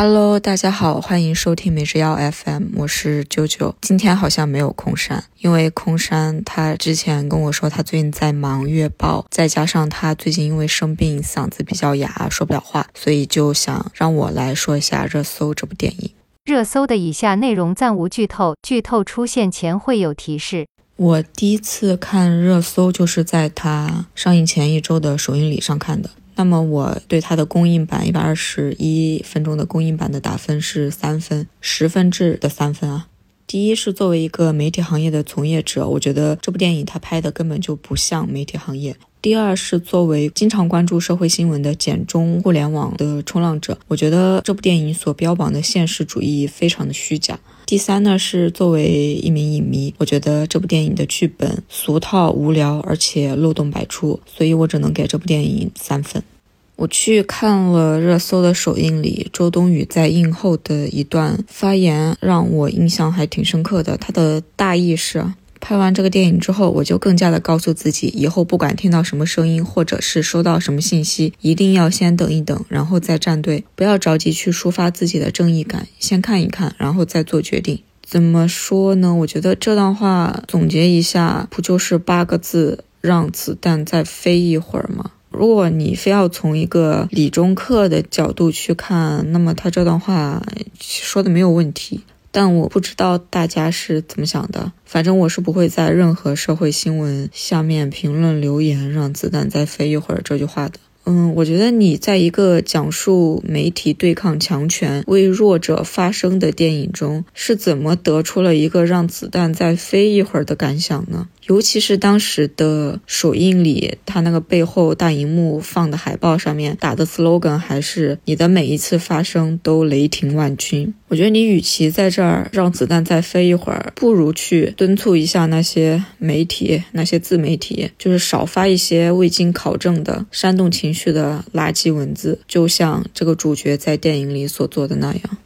Hello，大家好，欢迎收听每日药 FM，我是啾啾。今天好像没有空山，因为空山他之前跟我说他最近在忙月报，再加上他最近因为生病嗓子比较哑，说不了话，所以就想让我来说一下热搜这部电影。热搜的以下内容暂无剧透，剧透出现前会有提示。我第一次看热搜就是在它上映前一周的首映礼上看的。那么我对它的公映版一百二十一分钟的公映版的打分是三分，十分制的三分啊。第一是作为一个媒体行业的从业者，我觉得这部电影它拍的根本就不像媒体行业。第二是作为经常关注社会新闻的简中互联网的冲浪者，我觉得这部电影所标榜的现实主义非常的虚假。第三呢是作为一名影迷，我觉得这部电影的剧本俗套无聊，而且漏洞百出，所以我只能给这部电影三分。我去看了热搜的首映礼，周冬雨在映后的一段发言让我印象还挺深刻的。她的大意是。拍完这个电影之后，我就更加的告诉自己，以后不管听到什么声音，或者是收到什么信息，一定要先等一等，然后再站队，不要着急去抒发自己的正义感，先看一看，然后再做决定。怎么说呢？我觉得这段话总结一下，不就是八个字：让子弹再飞一会儿吗？如果你非要从一个理中客的角度去看，那么他这段话说的没有问题。但我不知道大家是怎么想的，反正我是不会在任何社会新闻下面评论留言“让子弹再飞一会儿”这句话的。嗯，我觉得你在一个讲述媒体对抗强权、为弱者发声的电影中，是怎么得出了一个“让子弹再飞一会儿”的感想呢？尤其是当时的首映礼，他那个背后大荧幕放的海报上面打的 slogan 还是“你的每一次发声都雷霆万钧”。我觉得你与其在这儿让子弹再飞一会儿，不如去敦促一下那些媒体、那些自媒体，就是少发一些未经考证的煽动情绪的垃圾文字，就像这个主角在电影里所做的那样。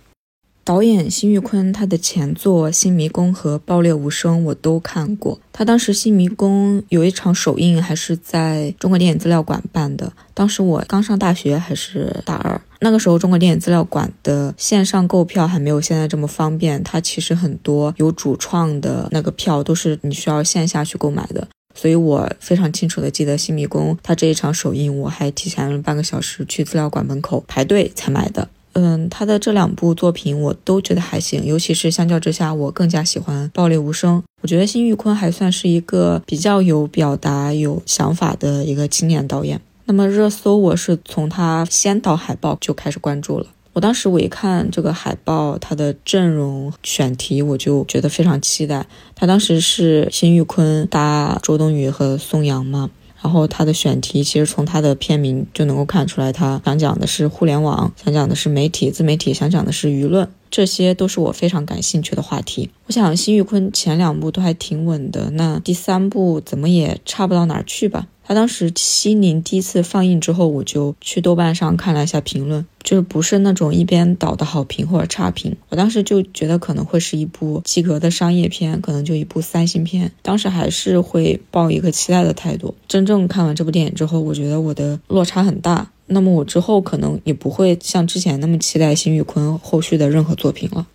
导演辛玉坤，他的前作《新迷宫》和《爆裂无声》我都看过。他当时《新迷宫》有一场首映，还是在中国电影资料馆办的。当时我刚上大学，还是大二。那个时候，中国电影资料馆的线上购票还没有现在这么方便。它其实很多有主创的那个票都是你需要线下去购买的。所以我非常清楚的记得《新迷宫》它这一场首映，我还提前了半个小时去资料馆门口排队才买的。嗯，他的这两部作品我都觉得还行，尤其是相较之下，我更加喜欢《爆裂无声》。我觉得辛玉坤还算是一个比较有表达、有想法的一个青年导演。那么热搜，我是从他先导海报就开始关注了。我当时我一看这个海报，他的阵容选题，我就觉得非常期待。他当时是辛玉坤搭周冬雨和宋阳嘛。然后他的选题其实从他的片名就能够看出来，他想讲的是互联网，想讲的是媒体、自媒体，想讲的是舆论，这些都是我非常感兴趣的话题。我想辛玉坤前两部都还挺稳的，那第三部怎么也差不到哪儿去吧。他当时《西宁》第一次放映之后，我就去豆瓣上看了一下评论，就是不是那种一边倒的好评或者差评。我当时就觉得可能会是一部及格的商业片，可能就一部三星片。当时还是会抱一个期待的态度。真正看完这部电影之后，我觉得我的落差很大。那么我之后可能也不会像之前那么期待辛宇坤后续的任何作品了。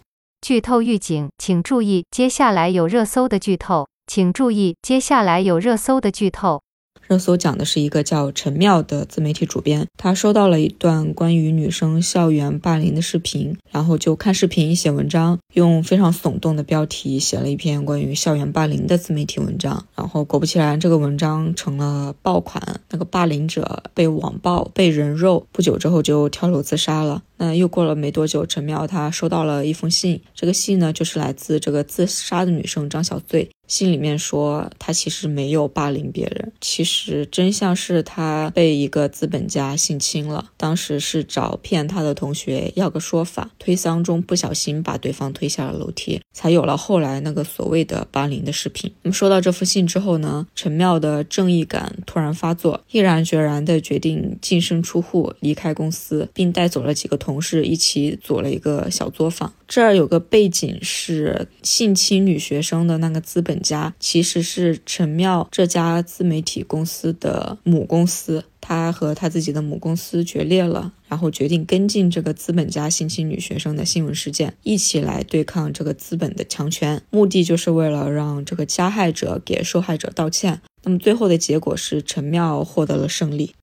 剧透预警，请注意，接下来有热搜的剧透，请注意，接下来有热搜的剧透。热搜讲的是一个叫陈妙的自媒体主编，他收到了一段关于女生校园霸凌的视频，然后就看视频写文章，用非常耸动的标题写了一篇关于校园霸凌的自媒体文章。然后果不其然，这个文章成了爆款，那个霸凌者被网暴、被人肉，不久之后就跳楼自杀了。那又过了没多久，陈妙她收到了一封信，这个信呢就是来自这个自杀的女生张小醉。信里面说，她其实没有霸凌别人，其实真相是她被一个资本家性侵了。当时是找骗她的同学要个说法，推搡中不小心把对方推下了楼梯，才有了后来那个所谓的霸凌的视频。那么收到这封信之后呢，陈妙的正义感突然发作，毅然决然的决定净身出户，离开公司，并带走了几个同同事一起组了一个小作坊。这儿有个背景是性侵女学生的那个资本家，其实是陈妙这家自媒体公司的母公司。他和他自己的母公司决裂了，然后决定跟进这个资本家性侵女学生的新闻事件，一起来对抗这个资本的强权，目的就是为了让这个加害者给受害者道歉。那么最后的结果是陈妙获得了胜利。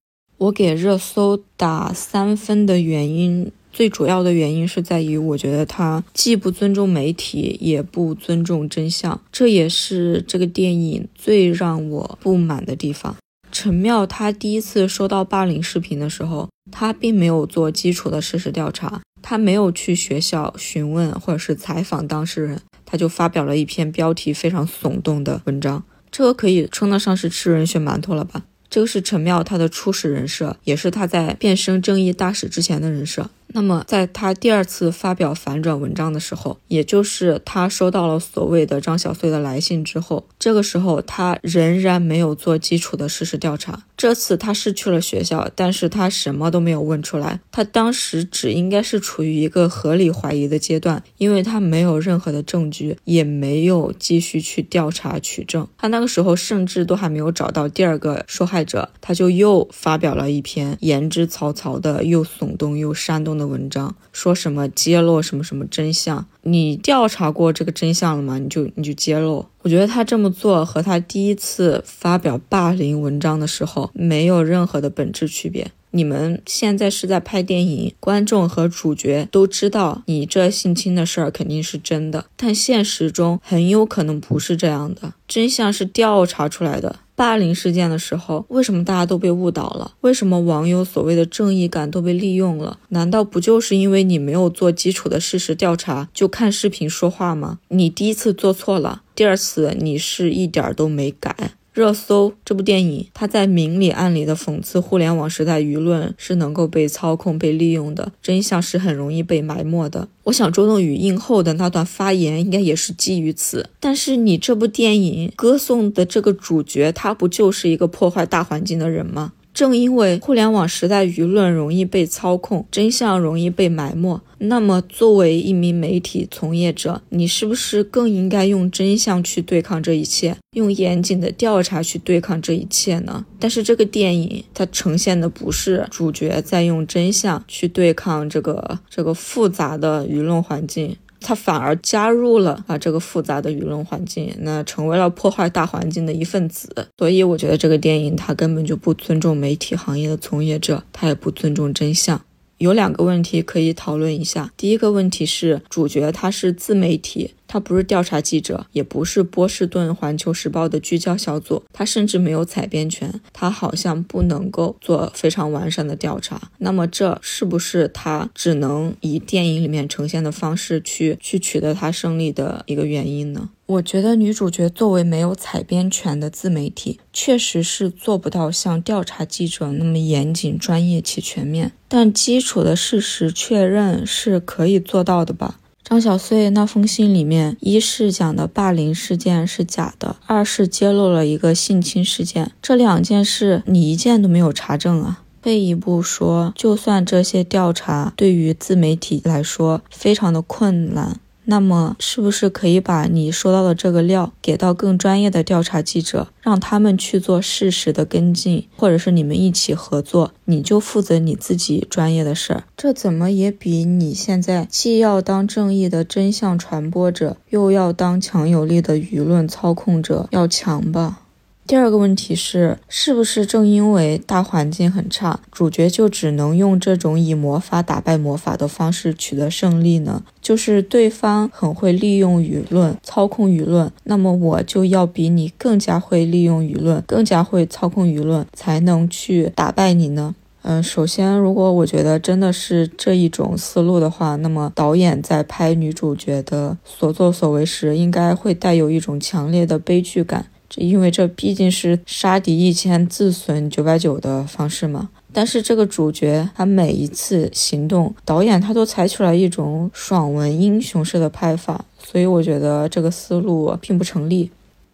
我给热搜打三分的原因，最主要的原因是在于，我觉得他既不尊重媒体，也不尊重真相，这也是这个电影最让我不满的地方。陈妙他第一次收到霸凌视频的时候，他并没有做基础的事实调查，他没有去学校询问或者是采访当事人，他就发表了一篇标题非常耸动的文章，这个可以称得上是吃人血馒头了吧？这个是陈妙她的初始人设，也是她在变身正义大使之前的人设。那么，在他第二次发表反转文章的时候，也就是他收到了所谓的张小碎的来信之后，这个时候他仍然没有做基础的事实调查。这次他是去了学校，但是他什么都没有问出来。他当时只应该是处于一个合理怀疑的阶段，因为他没有任何的证据，也没有继续去调查取证。他那个时候甚至都还没有找到第二个受害者，他就又发表了一篇言之凿凿的、又耸动又煽动的。文章说什么揭露什么什么真相？你调查过这个真相了吗？你就你就揭露。我觉得他这么做和他第一次发表霸凌文章的时候没有任何的本质区别。你们现在是在拍电影，观众和主角都知道你这性侵的事儿肯定是真的，但现实中很有可能不是这样的，真相是调查出来的。霸凌事件的时候，为什么大家都被误导了？为什么网友所谓的正义感都被利用了？难道不就是因为你没有做基础的事实调查，就看视频说话吗？你第一次做错了，第二次你是一点儿都没改。热搜这部电影，它在明里暗里的讽刺互联网时代舆论是能够被操控、被利用的，真相是很容易被埋没的。我想周冬雨映后的那段发言应该也是基于此。但是你这部电影歌颂的这个主角，他不就是一个破坏大环境的人吗？正因为互联网时代舆论容易被操控，真相容易被埋没，那么作为一名媒体从业者，你是不是更应该用真相去对抗这一切，用严谨的调查去对抗这一切呢？但是这个电影它呈现的不是主角在用真相去对抗这个这个复杂的舆论环境。他反而加入了啊这个复杂的舆论环境，那成为了破坏大环境的一份子。所以我觉得这个电影它根本就不尊重媒体行业的从业者，它也不尊重真相。有两个问题可以讨论一下。第一个问题是，主角他是自媒体。他不是调查记者，也不是波士顿环球时报的聚焦小组，他甚至没有采编权，他好像不能够做非常完善的调查。那么这是不是他只能以电影里面呈现的方式去去取得他胜利的一个原因呢？我觉得女主角作为没有采编权的自媒体，确实是做不到像调查记者那么严谨、专业且全面，但基础的事实确认是可以做到的吧。张小穗那封信里面，一是讲的霸凌事件是假的，二是揭露了一个性侵事件，这两件事你一件都没有查证啊。退一步说，就算这些调查对于自媒体来说非常的困难。那么，是不是可以把你收到的这个料给到更专业的调查记者，让他们去做事实的跟进，或者是你们一起合作，你就负责你自己专业的事儿？这怎么也比你现在既要当正义的真相传播者，又要当强有力的舆论操控者要强吧？第二个问题是，是不是正因为大环境很差，主角就只能用这种以魔法打败魔法的方式取得胜利呢？就是对方很会利用舆论操控舆论，那么我就要比你更加会利用舆论，更加会操控舆论，才能去打败你呢？嗯，首先，如果我觉得真的是这一种思路的话，那么导演在拍女主角的所作所为时，应该会带有一种强烈的悲剧感。因为这毕竟是杀敌一千自损九百九的方式嘛。但是这个主角他每一次行动，导演他都采取了一种爽文英雄式的拍法，所以我觉得这个思路并不成立。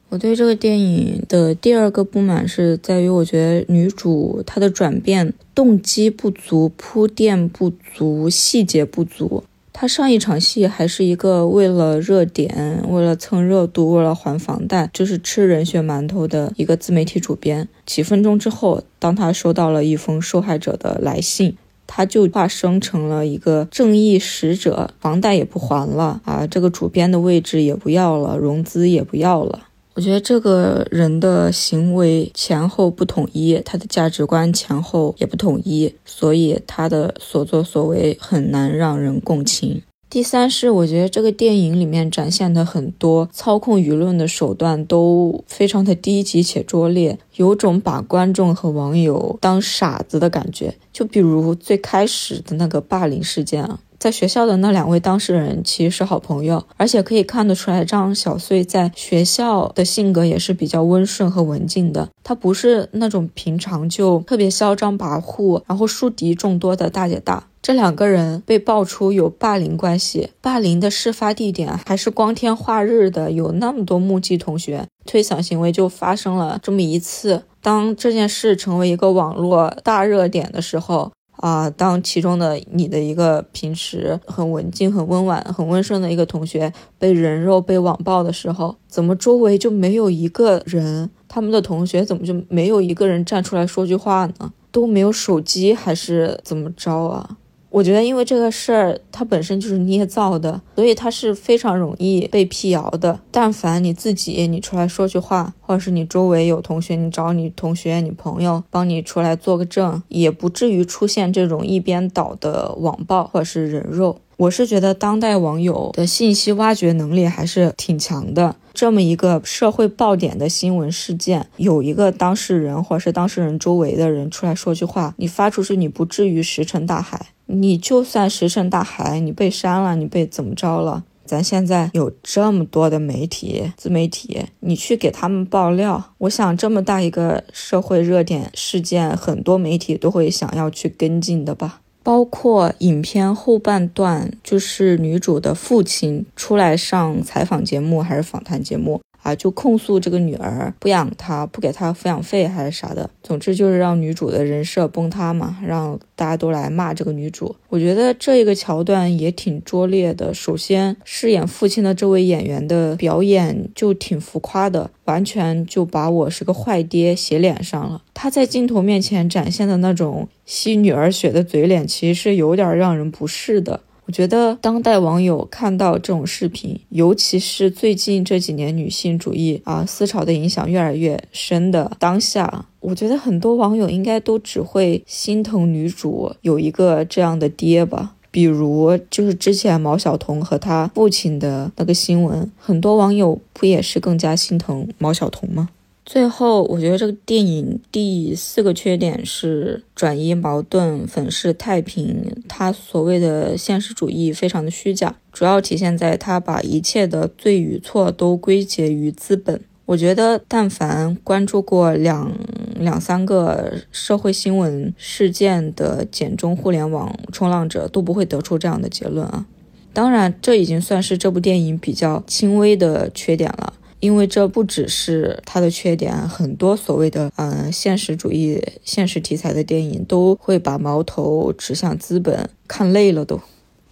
我对这个电影的第二个不满是在于，我觉得女主她的转变动机不足，铺垫不足，细节不足。他上一场戏还是一个为了热点、为了蹭热度、为了还房贷，就是吃人血馒头的一个自媒体主编。几分钟之后，当他收到了一封受害者的来信，他就化身成了一个正义使者，房贷也不还了啊，这个主编的位置也不要了，融资也不要了。我觉得这个人的行为前后不统一，他的价值观前后也不统一，所以他的所作所为很难让人共情。第三是，我觉得这个电影里面展现的很多操控舆论的手段都非常的低级且拙劣，有种把观众和网友当傻子的感觉。就比如最开始的那个霸凌事件啊。在学校的那两位当事人其实是好朋友，而且可以看得出来，张小穗在学校的性格也是比较温顺和文静的。她不是那种平常就特别嚣张跋扈，然后树敌众多的大姐大。这两个人被爆出有霸凌关系，霸凌的事发地点还是光天化日的，有那么多目击同学，推搡行为就发生了这么一次。当这件事成为一个网络大热点的时候。啊，当其中的你的一个平时很文静、很温婉、很温顺的一个同学被人肉、被网暴的时候，怎么周围就没有一个人？他们的同学怎么就没有一个人站出来说句话呢？都没有手机还是怎么着啊？我觉得，因为这个事儿它本身就是捏造的，所以它是非常容易被辟谣的。但凡你自己你出来说句话，或者是你周围有同学，你找你同学、你朋友帮你出来做个证，也不至于出现这种一边倒的网暴或者是人肉。我是觉得当代网友的信息挖掘能力还是挺强的。这么一个社会爆点的新闻事件，有一个当事人或者是当事人周围的人出来说句话，你发出去，你不至于石沉大海。你就算石沉大海，你被删了，你被怎么着了？咱现在有这么多的媒体、自媒体，你去给他们爆料，我想这么大一个社会热点事件，很多媒体都会想要去跟进的吧。包括影片后半段，就是女主的父亲出来上采访节目还是访谈节目。啊，就控诉这个女儿不养她，不给她抚养费还是啥的，总之就是让女主的人设崩塌嘛，让大家都来骂这个女主。我觉得这一个桥段也挺拙劣的。首先，饰演父亲的这位演员的表演就挺浮夸的，完全就把我是个坏爹写脸上了。他在镜头面前展现的那种吸女儿血的嘴脸，其实是有点让人不适的。我觉得当代网友看到这种视频，尤其是最近这几年女性主义啊思潮的影响越来越深的当下，我觉得很多网友应该都只会心疼女主有一个这样的爹吧。比如就是之前毛晓彤和她父亲的那个新闻，很多网友不也是更加心疼毛晓彤吗？最后，我觉得这个电影第四个缺点是转移矛盾、粉饰太平。他所谓的现实主义非常的虚假，主要体现在他把一切的对与错都归结于资本。我觉得，但凡关注过两两三个社会新闻事件的简中互联网冲浪者，都不会得出这样的结论啊。当然，这已经算是这部电影比较轻微的缺点了。因为这不只是它的缺点，很多所谓的嗯现实主义、现实题材的电影都会把矛头指向资本，看累了都。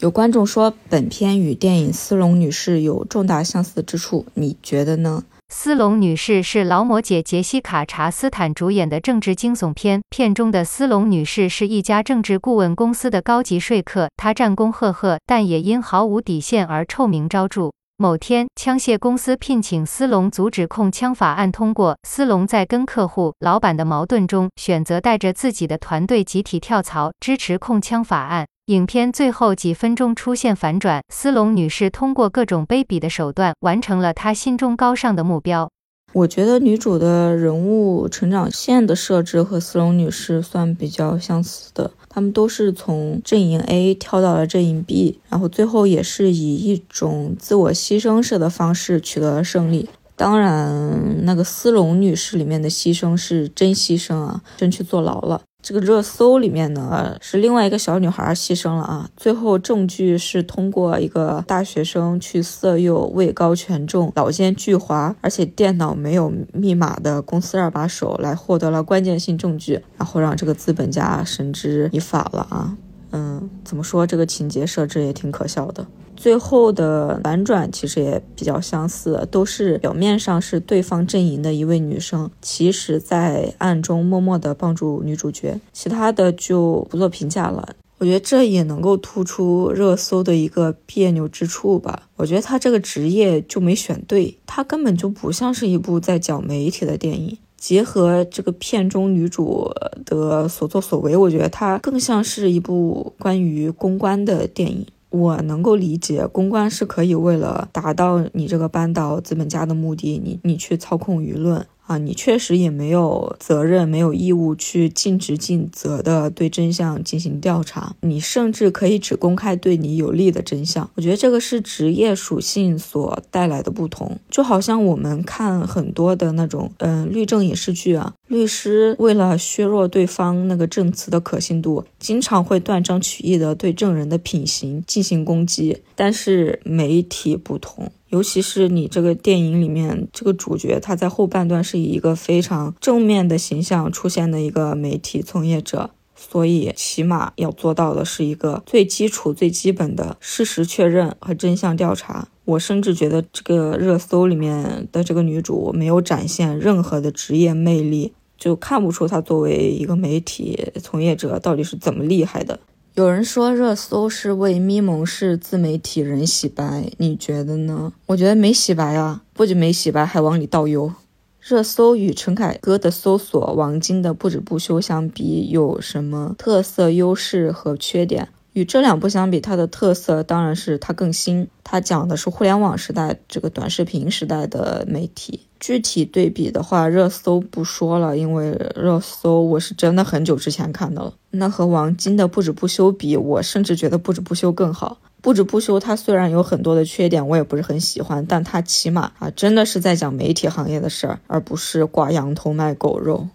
有观众说本片与电影《斯隆女士》有重大相似之处，你觉得呢？《斯隆女士》是劳模姐杰西卡·查斯坦主演的政治惊悚片，片中的斯隆女士是一家政治顾问公司的高级说客，她战功赫赫，但也因毫无底线而臭名昭著。某天，枪械公司聘请斯隆阻止控枪法案通过。斯隆在跟客户、老板的矛盾中，选择带着自己的团队集体跳槽，支持控枪法案。影片最后几分钟出现反转，斯隆女士通过各种卑鄙的手段，完成了她心中高尚的目标。我觉得女主的人物成长线的设置和斯隆女士算比较相似的，他们都是从阵营 A 跳到了阵营 B，然后最后也是以一种自我牺牲式的方式取得了胜利。当然，那个斯隆女士里面的牺牲是真牺牲啊，真去坐牢了。这个热搜里面呢，是另外一个小女孩牺牲了啊。最后证据是通过一个大学生去色诱、位高权重、老奸巨猾，而且电脑没有密码的公司二把手来获得了关键性证据，然后让这个资本家绳之以法了啊。嗯，怎么说这个情节设置也挺可笑的。最后的反转其实也比较相似，都是表面上是对方阵营的一位女生，其实在暗中默默的帮助女主角。其他的就不做评价了。我觉得这也能够突出热搜的一个别扭之处吧。我觉得他这个职业就没选对，他根本就不像是一部在讲媒体的电影。结合这个片中女主的所作所为，我觉得它更像是一部关于公关的电影。我能够理解，公关是可以为了达到你这个扳倒资本家的目的，你你去操控舆论。啊，你确实也没有责任，没有义务去尽职尽责的对真相进行调查。你甚至可以只公开对你有利的真相。我觉得这个是职业属性所带来的不同。就好像我们看很多的那种，嗯，律政影视剧啊，律师为了削弱对方那个证词的可信度，经常会断章取义的对证人的品行进行攻击。但是媒体不同。尤其是你这个电影里面这个主角，他在后半段是以一个非常正面的形象出现的一个媒体从业者，所以起码要做到的是一个最基础、最基本的事实确认和真相调查。我甚至觉得这个热搜里面的这个女主没有展现任何的职业魅力，就看不出他作为一个媒体从业者到底是怎么厉害的。有人说热搜是为咪蒙氏自媒体人洗白，你觉得呢？我觉得没洗白啊，不仅没洗白，还往里倒油。热搜与陈凯歌的搜索、王晶的不止不休相比，有什么特色、优势和缺点？与这两部相比，它的特色当然是它更新，它讲的是互联网时代这个短视频时代的媒体。具体对比的话，热搜不说了，因为热搜我是真的很久之前看的了。那和王晶的不止不休比，我甚至觉得不止不休更好。不止不休它虽然有很多的缺点，我也不是很喜欢，但它起码啊真的是在讲媒体行业的事儿，而不是挂羊头卖狗肉。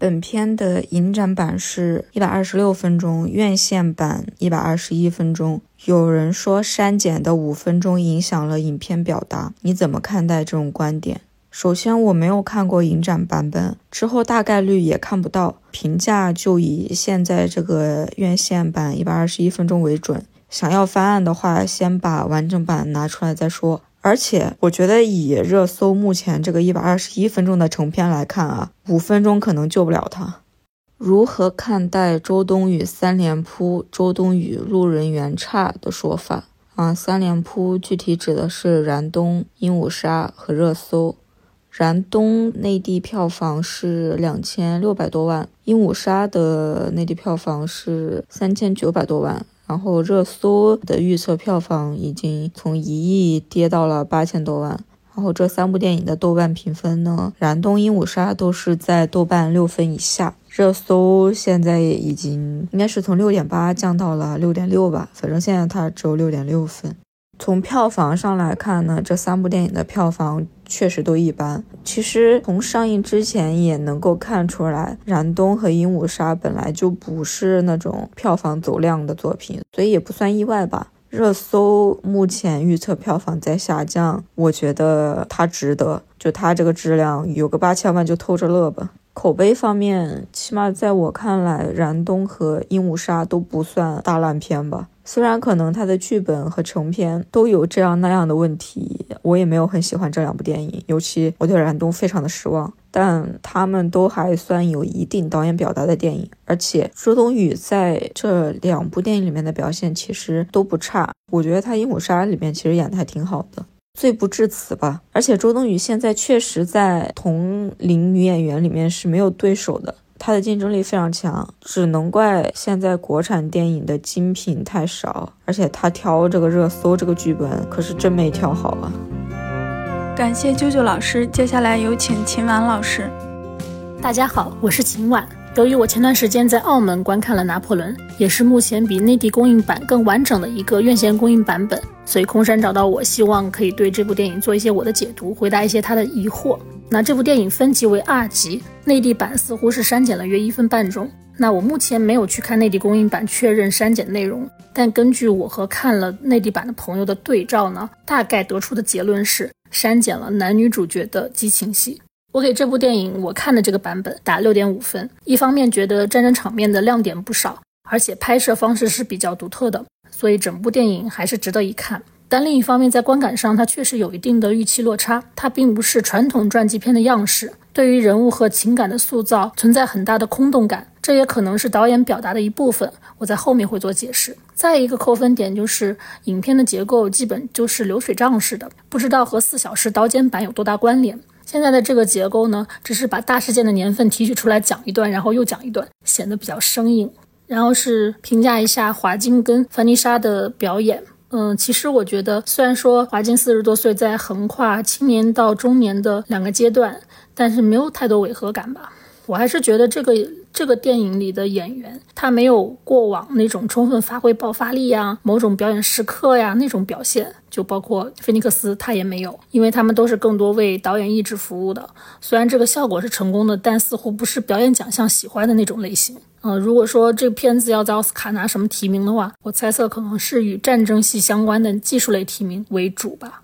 本片的影展版是一百二十六分钟，院线版一百二十一分钟。有人说删减的五分钟影响了影片表达，你怎么看待这种观点？首先，我没有看过影展版本，之后大概率也看不到。评价就以现在这个院线版一百二十一分钟为准。想要翻案的话，先把完整版拿出来再说。而且我觉得以热搜目前这个一百二十一分钟的成片来看啊，五分钟可能救不了他。如何看待周冬雨三连扑？周冬雨路人缘差的说法啊？三连扑具体指的是燃冬、鹦鹉杀和热搜。燃冬内地票房是两千六百多万，鹦鹉杀的内地票房是三千九百多万。然后热搜的预测票房已经从一亿跌到了八千多万。然后这三部电影的豆瓣评分呢，《燃冬》《鹦鹉杀》都是在豆瓣六分以下。热搜现在已经应该是从六点八降到了六点六吧，反正现在它只有六点六分。从票房上来看呢，这三部电影的票房确实都一般。其实从上映之前也能够看出来，《燃冬》和《鹦鹉杀》本来就不是那种票房走量的作品，所以也不算意外吧。热搜目前预测票房在下降，我觉得它值得，就它这个质量，有个八千万就偷着乐吧。口碑方面，起码在我看来，《燃冬》和《鹦鹉杀》都不算大烂片吧。虽然可能他的剧本和成片都有这样那样的问题，我也没有很喜欢这两部电影，尤其我对《燃冬》非常的失望。但他们都还算有一定导演表达的电影，而且周冬雨在这两部电影里面的表现其实都不差。我觉得她《鹦鹉杀》里面其实演的还挺好的。罪不至此吧，而且周冬雨现在确实在同龄女演员里面是没有对手的，她的竞争力非常强，只能怪现在国产电影的精品太少，而且他挑这个热搜这个剧本可是真没挑好啊。感谢啾啾老师，接下来有请秦婉老师。大家好，我是秦婉。由于我前段时间在澳门观看了《拿破仑》，也是目前比内地公映版更完整的一个院线公映版本，所以空山找到我，希望可以对这部电影做一些我的解读，回答一些他的疑惑。那这部电影分级为 R 级，内地版似乎是删减了约一分半钟。那我目前没有去看内地公映版确认删减内容，但根据我和看了内地版的朋友的对照呢，大概得出的结论是删减了男女主角的激情戏。我给这部电影我看的这个版本打六点五分。一方面觉得战争场面的亮点不少，而且拍摄方式是比较独特的，所以整部电影还是值得一看。但另一方面，在观感上它确实有一定的预期落差，它并不是传统传记片的样式，对于人物和情感的塑造存在很大的空洞感。这也可能是导演表达的一部分，我在后面会做解释。再一个扣分点就是影片的结构基本就是流水账式的，不知道和四小时刀尖版有多大关联。现在的这个结构呢，只是把大事件的年份提取出来讲一段，然后又讲一段，显得比较生硬。然后是评价一下华金跟凡妮莎的表演。嗯，其实我觉得，虽然说华金四十多岁，在横跨青年到中年的两个阶段，但是没有太多违和感吧。我还是觉得这个这个电影里的演员，他没有过往那种充分发挥爆发力呀、某种表演时刻呀那种表现，就包括菲尼克斯，他也没有，因为他们都是更多为导演意志服务的。虽然这个效果是成功的，但似乎不是表演奖项喜欢的那种类型。嗯，如果说这个片子要在奥斯卡拿什么提名的话，我猜测可能是与战争戏相关的技术类提名为主吧。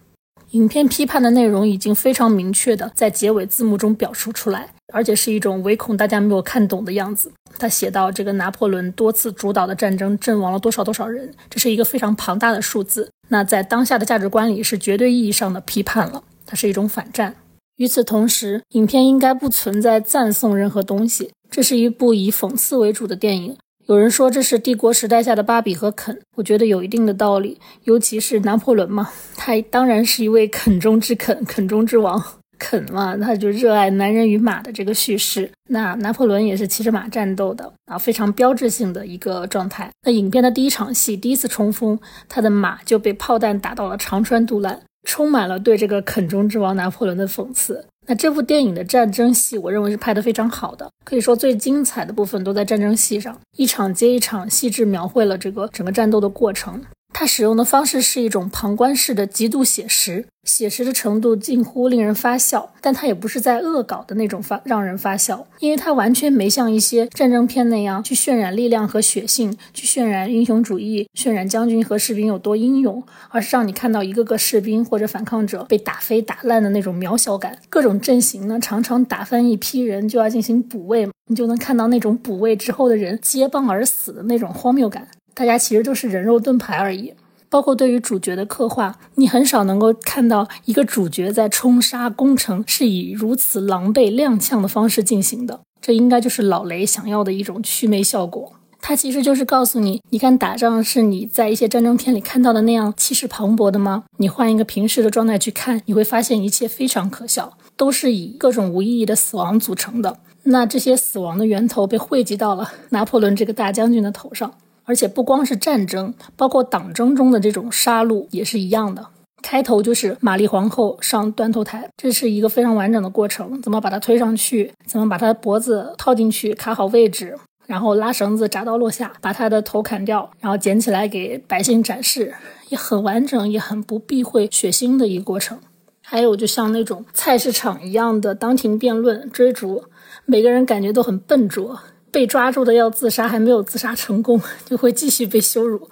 影片批判的内容已经非常明确的在结尾字幕中表述出来，而且是一种唯恐大家没有看懂的样子。他写到这个拿破仑多次主导的战争阵亡了多少多少人，这是一个非常庞大的数字。那在当下的价值观里是绝对意义上的批判了，它是一种反战。与此同时，影片应该不存在赞颂任何东西，这是一部以讽刺为主的电影。有人说这是帝国时代下的芭比和肯，我觉得有一定的道理。尤其是拿破仑嘛，他当然是一位肯中之肯，肯中之王。肯嘛，他就热爱男人与马的这个叙事。那拿破仑也是骑着马战斗的啊，非常标志性的一个状态。那影片的第一场戏，第一次冲锋，他的马就被炮弹打到了肠穿肚烂，充满了对这个肯中之王拿破仑的讽刺。那这部电影的战争戏，我认为是拍得非常好的，可以说最精彩的部分都在战争戏上，一场接一场细致描绘了这个整个战斗的过程。它使用的方式是一种旁观式的极度写实，写实的程度近乎令人发笑，但它也不是在恶搞的那种发让人发笑，因为它完全没像一些战争片那样去渲染力量和血性，去渲染英雄主义，渲染将军和士兵有多英勇，而是让你看到一个个士兵或者反抗者被打飞打烂的那种渺小感。各种阵型呢，常常打翻一批人就要进行补位，你就能看到那种补位之后的人接棒而死的那种荒谬感。大家其实都是人肉盾牌而已，包括对于主角的刻画，你很少能够看到一个主角在冲杀攻城是以如此狼狈踉跄的方式进行的。这应该就是老雷想要的一种祛魅效果。他其实就是告诉你，你看打仗是你在一些战争片里看到的那样气势磅礴的吗？你换一个平时的状态去看，你会发现一切非常可笑，都是以各种无意义的死亡组成的。那这些死亡的源头被汇集到了拿破仑这个大将军的头上。而且不光是战争，包括党争中的这种杀戮也是一样的。开头就是玛丽皇后上断头台，这是一个非常完整的过程。怎么把她推上去？怎么把她的脖子套进去，卡好位置，然后拉绳子铡刀落下，把她的头砍掉，然后捡起来给百姓展示，也很完整，也很不避讳血腥的一个过程。还有就像那种菜市场一样的当庭辩论、追逐，每个人感觉都很笨拙。被抓住的要自杀还没有自杀成功，就会继续被羞辱。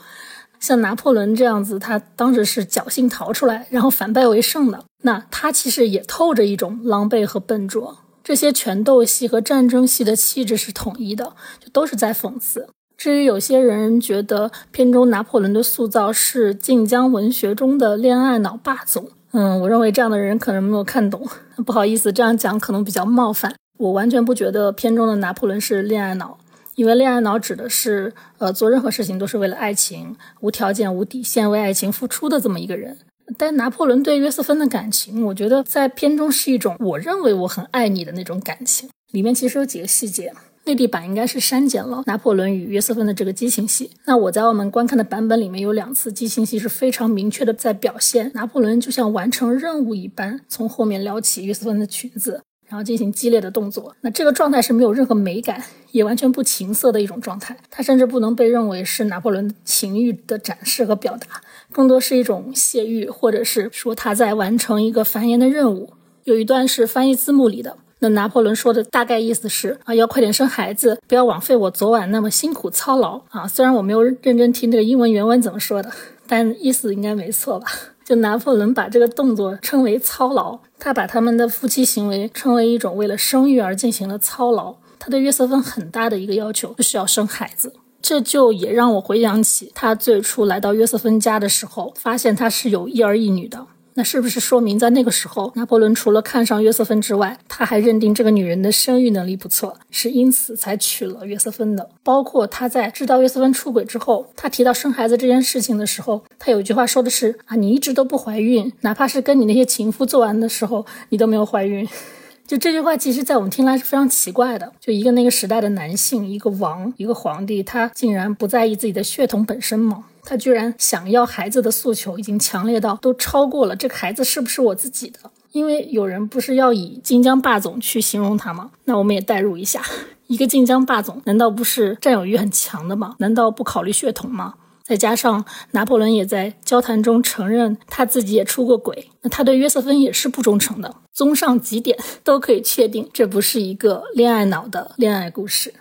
像拿破仑这样子，他当时是侥幸逃出来，然后反败为胜的。那他其实也透着一种狼狈和笨拙。这些拳斗戏和战争戏的气质是统一的，就都是在讽刺。至于有些人觉得片中拿破仑的塑造是晋江文学中的恋爱脑霸总，嗯，我认为这样的人可能没有看懂。不好意思，这样讲可能比较冒犯。我完全不觉得片中的拿破仑是恋爱脑，因为恋爱脑指的是，呃，做任何事情都是为了爱情，无条件、无底线为爱情付出的这么一个人。但拿破仑对约瑟芬的感情，我觉得在片中是一种我认为我很爱你的那种感情。里面其实有几个细节，内地版应该是删减了拿破仑与约瑟芬的这个激情戏。那我在澳门观看的版本里面有两次激情戏是非常明确的在表现拿破仑就像完成任务一般，从后面撩起约瑟芬的裙子。然后进行激烈的动作，那这个状态是没有任何美感，也完全不情色的一种状态。它甚至不能被认为是拿破仑情欲的展示和表达，更多是一种泄欲，或者是说他在完成一个繁衍的任务。有一段是翻译字幕里的，那拿破仑说的大概意思是啊，要快点生孩子，不要枉费我昨晚那么辛苦操劳啊。虽然我没有认真听这个英文原文怎么说的，但意思应该没错吧？就拿破仑把这个动作称为操劳，他把他们的夫妻行为称为一种为了生育而进行的操劳。他对约瑟芬很大的一个要求就是要生孩子，这就也让我回想起他最初来到约瑟芬家的时候，发现他是有一儿一女的。那是不是说明在那个时候，拿破仑除了看上约瑟芬之外，他还认定这个女人的生育能力不错，是因此才娶了约瑟芬的？包括他在知道约瑟芬出轨之后，他提到生孩子这件事情的时候，他有一句话说的是啊，你一直都不怀孕，哪怕是跟你那些情夫做完的时候，你都没有怀孕。就这句话，其实，在我们听来是非常奇怪的。就一个那个时代的男性，一个王，一个皇帝，他竟然不在意自己的血统本身吗？他居然想要孩子的诉求已经强烈到都超过了这个孩子是不是我自己的？因为有人不是要以晋江霸总去形容他吗？那我们也代入一下，一个晋江霸总难道不是占有欲很强的吗？难道不考虑血统吗？再加上拿破仑也在交谈中承认他自己也出过轨，那他对约瑟芬也是不忠诚的。综上几点，都可以确定这不是一个恋爱脑的恋爱故事。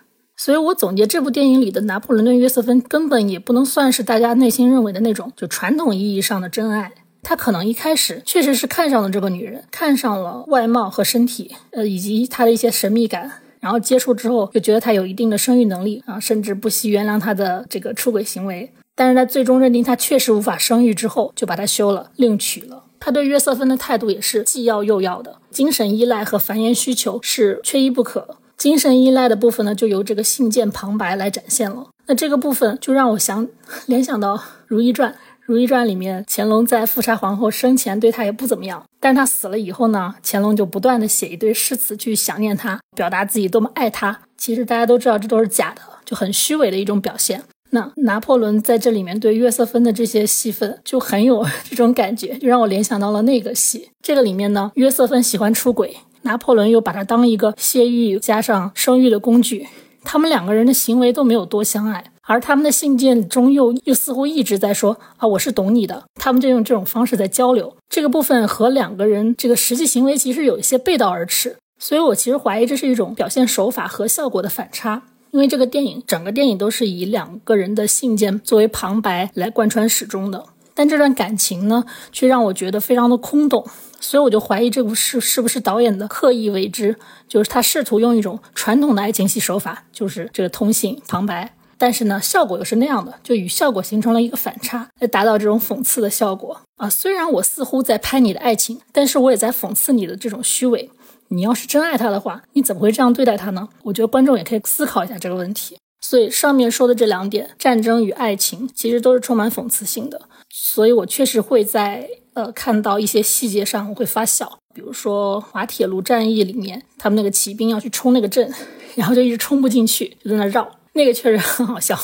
所以我总结这部电影里的拿破仑对约瑟芬根本也不能算是大家内心认为的那种就传统意义上的真爱。他可能一开始确实是看上了这个女人，看上了外貌和身体，呃，以及她的一些神秘感。然后接触之后，就觉得她有一定的生育能力啊，甚至不惜原谅她的这个出轨行为。但是他最终认定她确实无法生育之后，就把她休了，另娶了。他对约瑟芬的态度也是既要又要的，精神依赖和繁衍需求是缺一不可。精神依赖的部分呢，就由这个信件旁白来展现了。那这个部分就让我想联想到《如懿传》，《如懿传》里面乾隆在富察皇后生前对她也不怎么样，但是她死了以后呢，乾隆就不断的写一堆诗词去想念她，表达自己多么爱她。其实大家都知道这都是假的，就很虚伪的一种表现。那拿破仑在这里面对约瑟芬的这些戏份就很有这种感觉，就让我联想到了那个戏。这个里面呢，约瑟芬喜欢出轨，拿破仑又把她当一个泄欲加上生育的工具。他们两个人的行为都没有多相爱，而他们的信件中又又似乎一直在说啊，我是懂你的。他们就用这种方式在交流。这个部分和两个人这个实际行为其实有一些背道而驰，所以我其实怀疑这是一种表现手法和效果的反差。因为这个电影整个电影都是以两个人的信件作为旁白来贯穿始终的，但这段感情呢，却让我觉得非常的空洞，所以我就怀疑这部是是不是导演的刻意为之，就是他试图用一种传统的爱情戏手法，就是这个通信旁白，但是呢，效果又是那样的，就与效果形成了一个反差，来达到这种讽刺的效果啊。虽然我似乎在拍你的爱情，但是我也在讽刺你的这种虚伪。你要是真爱他的话，你怎么会这样对待他呢？我觉得观众也可以思考一下这个问题。所以上面说的这两点，战争与爱情，其实都是充满讽刺性的。所以我确实会在呃看到一些细节上，我会发笑。比如说滑铁卢战役里面，他们那个骑兵要去冲那个阵，然后就一直冲不进去，就在那绕，那个确实很好笑。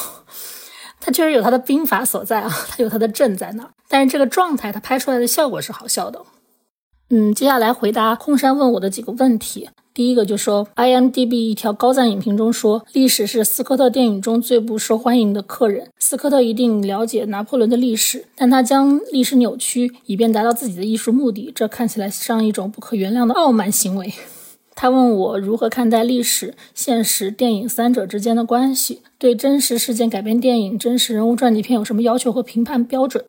他确实有他的兵法所在啊，他有他的阵在那，但是这个状态他拍出来的效果是好笑的。嗯，接下来回答空山问我的几个问题。第一个就说，IMDB 一条高赞影评中说，历史是斯科特电影中最不受欢迎的客人。斯科特一定了解拿破仑的历史，但他将历史扭曲，以便达到自己的艺术目的，这看起来像一种不可原谅的傲慢行为。他问我如何看待历史、现实、电影三者之间的关系，对真实事件改编电影、真实人物传记片有什么要求和评判标准？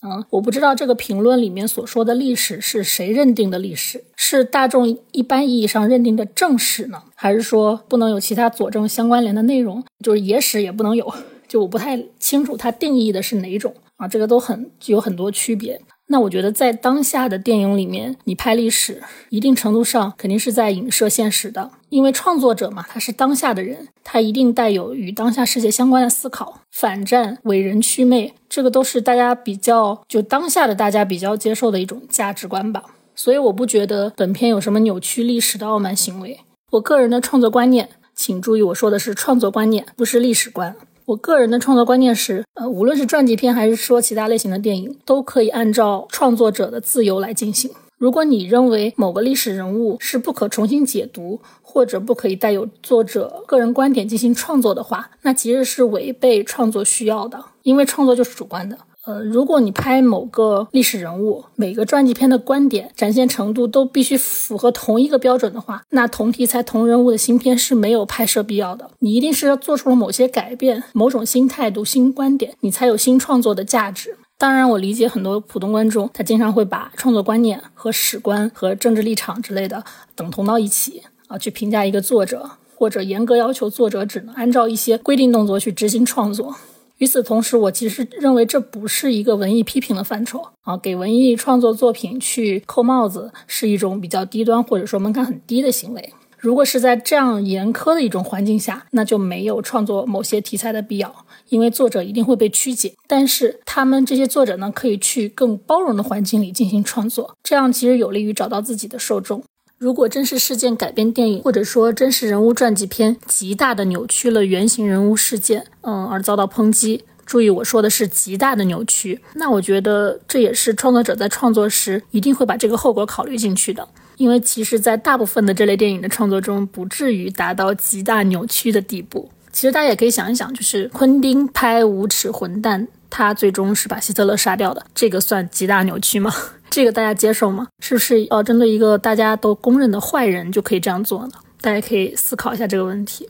嗯，我不知道这个评论里面所说的历史是谁认定的历史，是大众一般意义上认定的正史呢，还是说不能有其他佐证相关联的内容，就是野史也不能有？就我不太清楚它定义的是哪种啊，这个都很有很多区别。那我觉得，在当下的电影里面，你拍历史，一定程度上肯定是在影射现实的，因为创作者嘛，他是当下的人，他一定带有与当下世界相关的思考。反战、伟人祛魅，这个都是大家比较就当下的大家比较接受的一种价值观吧。所以我不觉得本片有什么扭曲历史的傲慢行为。我个人的创作观念，请注意我说的是创作观念，不是历史观。我个人的创作观念是，呃，无论是传记片还是说其他类型的电影，都可以按照创作者的自由来进行。如果你认为某个历史人物是不可重新解读，或者不可以带有作者个人观点进行创作的话，那其实是违背创作需要的，因为创作就是主观的。呃，如果你拍某个历史人物，每个传记片的观点展现程度都必须符合同一个标准的话，那同题材同人物的新片是没有拍摄必要的。你一定是要做出了某些改变，某种新态度、新观点，你才有新创作的价值。当然，我理解很多普通观众，他经常会把创作观念和史观和政治立场之类的等同到一起啊，去评价一个作者，或者严格要求作者只能按照一些规定动作去执行创作。与此同时，我其实认为这不是一个文艺批评的范畴啊，给文艺创作作品去扣帽子是一种比较低端或者说门槛很低的行为。如果是在这样严苛的一种环境下，那就没有创作某些题材的必要，因为作者一定会被曲解。但是他们这些作者呢，可以去更包容的环境里进行创作，这样其实有利于找到自己的受众。如果真实事件改编电影，或者说真实人物传记片，极大的扭曲了原型人物事件，嗯，而遭到抨击。注意，我说的是极大的扭曲。那我觉得这也是创作者在创作时一定会把这个后果考虑进去的。因为其实，在大部分的这类电影的创作中，不至于达到极大扭曲的地步。其实大家也可以想一想，就是昆汀拍《无耻混蛋》，他最终是把希特勒杀掉的，这个算极大扭曲吗？这个大家接受吗？是不是要针对一个大家都公认的坏人就可以这样做呢？大家可以思考一下这个问题。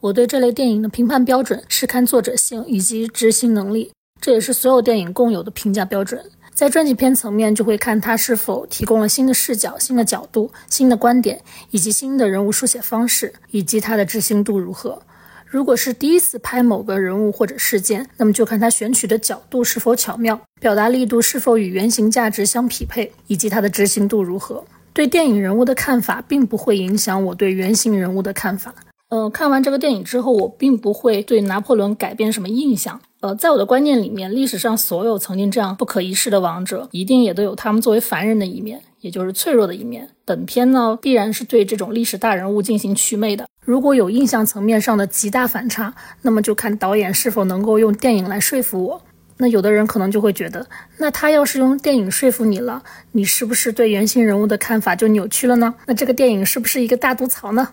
我对这类电影的评判标准是看作者性以及执行能力，这也是所有电影共有的评价标准。在传记片层面，就会看它是否提供了新的视角、新的角度、新的观点，以及新的人物书写方式，以及它的执行度如何。如果是第一次拍某个人物或者事件，那么就看他选取的角度是否巧妙，表达力度是否与原型价值相匹配，以及它的执行度如何。对电影人物的看法，并不会影响我对原型人物的看法。呃，看完这个电影之后，我并不会对拿破仑改变什么印象。呃，在我的观念里面，历史上所有曾经这样不可一世的王者，一定也都有他们作为凡人的一面，也就是脆弱的一面。本片呢，必然是对这种历史大人物进行祛魅的。如果有印象层面上的极大反差，那么就看导演是否能够用电影来说服我。那有的人可能就会觉得，那他要是用电影说服你了，你是不是对原型人物的看法就扭曲了呢？那这个电影是不是一个大毒槽呢？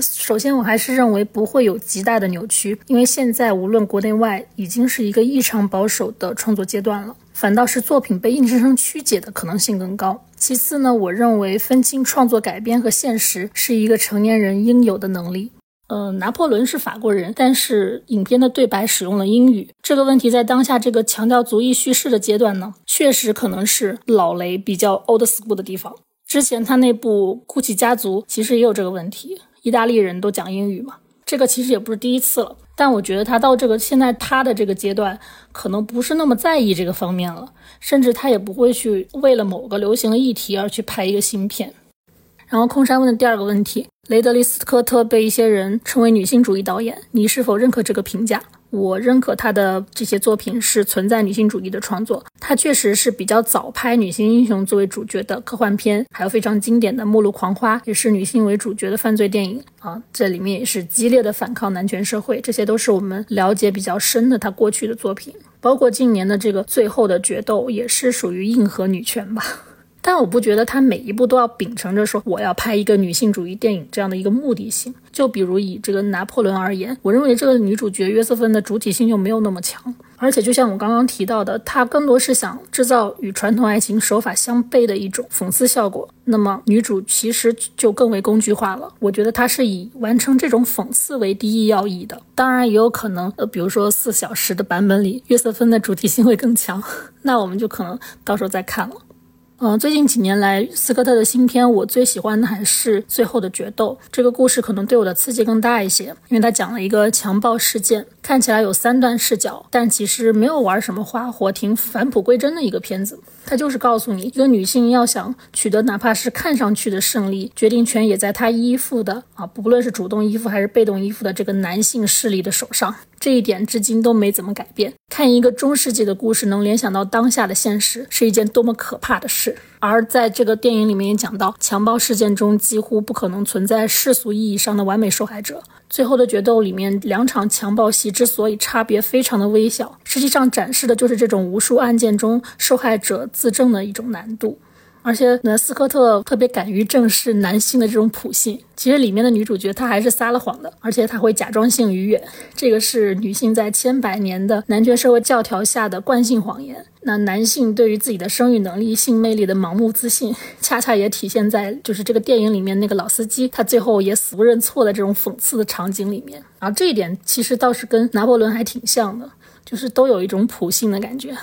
首先，我还是认为不会有极大的扭曲，因为现在无论国内外，已经是一个异常保守的创作阶段了。反倒是作品被硬生生曲解的可能性更高。其次呢，我认为分清创作改编和现实是一个成年人应有的能力。呃，拿破仑是法国人，但是影片的对白使用了英语，这个问题在当下这个强调族裔叙事的阶段呢，确实可能是老雷比较 old school 的地方。之前他那部《库奇家族》其实也有这个问题。意大利人都讲英语嘛，这个其实也不是第一次了。但我觉得他到这个现在他的这个阶段，可能不是那么在意这个方面了，甚至他也不会去为了某个流行的议题而去拍一个新片。然后空山问的第二个问题，雷德利·斯科特被一些人称为女性主义导演，你是否认可这个评价？我认可他的这些作品是存在女性主义的创作，他确实是比较早拍女性英雄作为主角的科幻片，还有非常经典的《末路狂花》，也是女性为主角的犯罪电影。啊，这里面也是激烈的反抗男权社会，这些都是我们了解比较深的他过去的作品，包括近年的这个《最后的决斗》，也是属于硬核女权吧。但我不觉得他每一部都要秉承着说我要拍一个女性主义电影这样的一个目的性。就比如以这个拿破仑而言，我认为这个女主角约瑟芬的主体性就没有那么强，而且就像我刚刚提到的，她更多是想制造与传统爱情手法相悖的一种讽刺效果。那么女主其实就更为工具化了。我觉得她是以完成这种讽刺为第一要义的。当然也有可能，呃，比如说四小时的版本里，约瑟芬的主体性会更强，那我们就可能到时候再看了。嗯，最近几年来，斯科特的新片，我最喜欢的还是《最后的决斗》。这个故事可能对我的刺激更大一些，因为他讲了一个强暴事件，看起来有三段视角，但其实没有玩什么花活，挺返璞归真的一个片子。它就是告诉你，一个女性要想取得哪怕是看上去的胜利，决定权也在她依附的啊，不论是主动依附还是被动依附的这个男性势力的手上。这一点至今都没怎么改变。看一个中世纪的故事，能联想到当下的现实，是一件多么可怕的事。而在这个电影里面也讲到，强暴事件中几乎不可能存在世俗意义上的完美受害者。最后的决斗里面，两场强暴戏之所以差别非常的微小，实际上展示的就是这种无数案件中受害者自证的一种难度。而且呢，斯科特特别敢于正视男性的这种普性。其实里面的女主角她还是撒了谎的，而且她会假装性愉悦。这个是女性在千百年的男权社会教条下的惯性谎言。那男性对于自己的生育能力、性魅力的盲目自信，恰恰也体现在就是这个电影里面那个老司机他最后也死不认错的这种讽刺的场景里面。啊，这一点其实倒是跟拿破仑还挺像的，就是都有一种普性的感觉。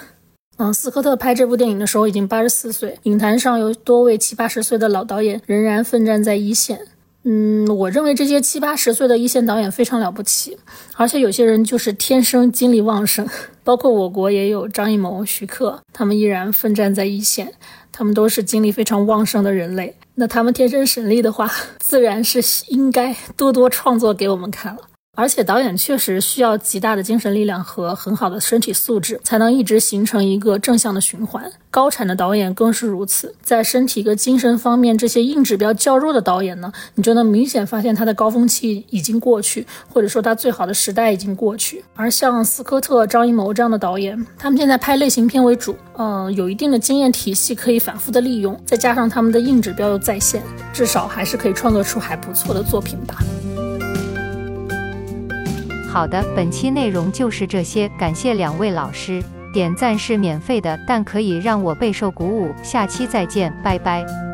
嗯，斯科特拍这部电影的时候已经八十四岁，影坛上有多位七八十岁的老导演仍然奋战在一线。嗯，我认为这些七八十岁的一线导演非常了不起，而且有些人就是天生精力旺盛，包括我国也有张艺谋、徐克，他们依然奋战在一线，他们都是精力非常旺盛的人类。那他们天生神力的话，自然是应该多多创作给我们看了。而且导演确实需要极大的精神力量和很好的身体素质，才能一直形成一个正向的循环。高产的导演更是如此，在身体跟精神方面这些硬指标较弱的导演呢，你就能明显发现他的高峰期已经过去，或者说他最好的时代已经过去。而像斯科特、张艺谋这样的导演，他们现在拍类型片为主，嗯，有一定的经验体系可以反复的利用，再加上他们的硬指标又在线，至少还是可以创作出还不错的作品吧。好的，本期内容就是这些，感谢两位老师。点赞是免费的，但可以让我备受鼓舞。下期再见，拜拜。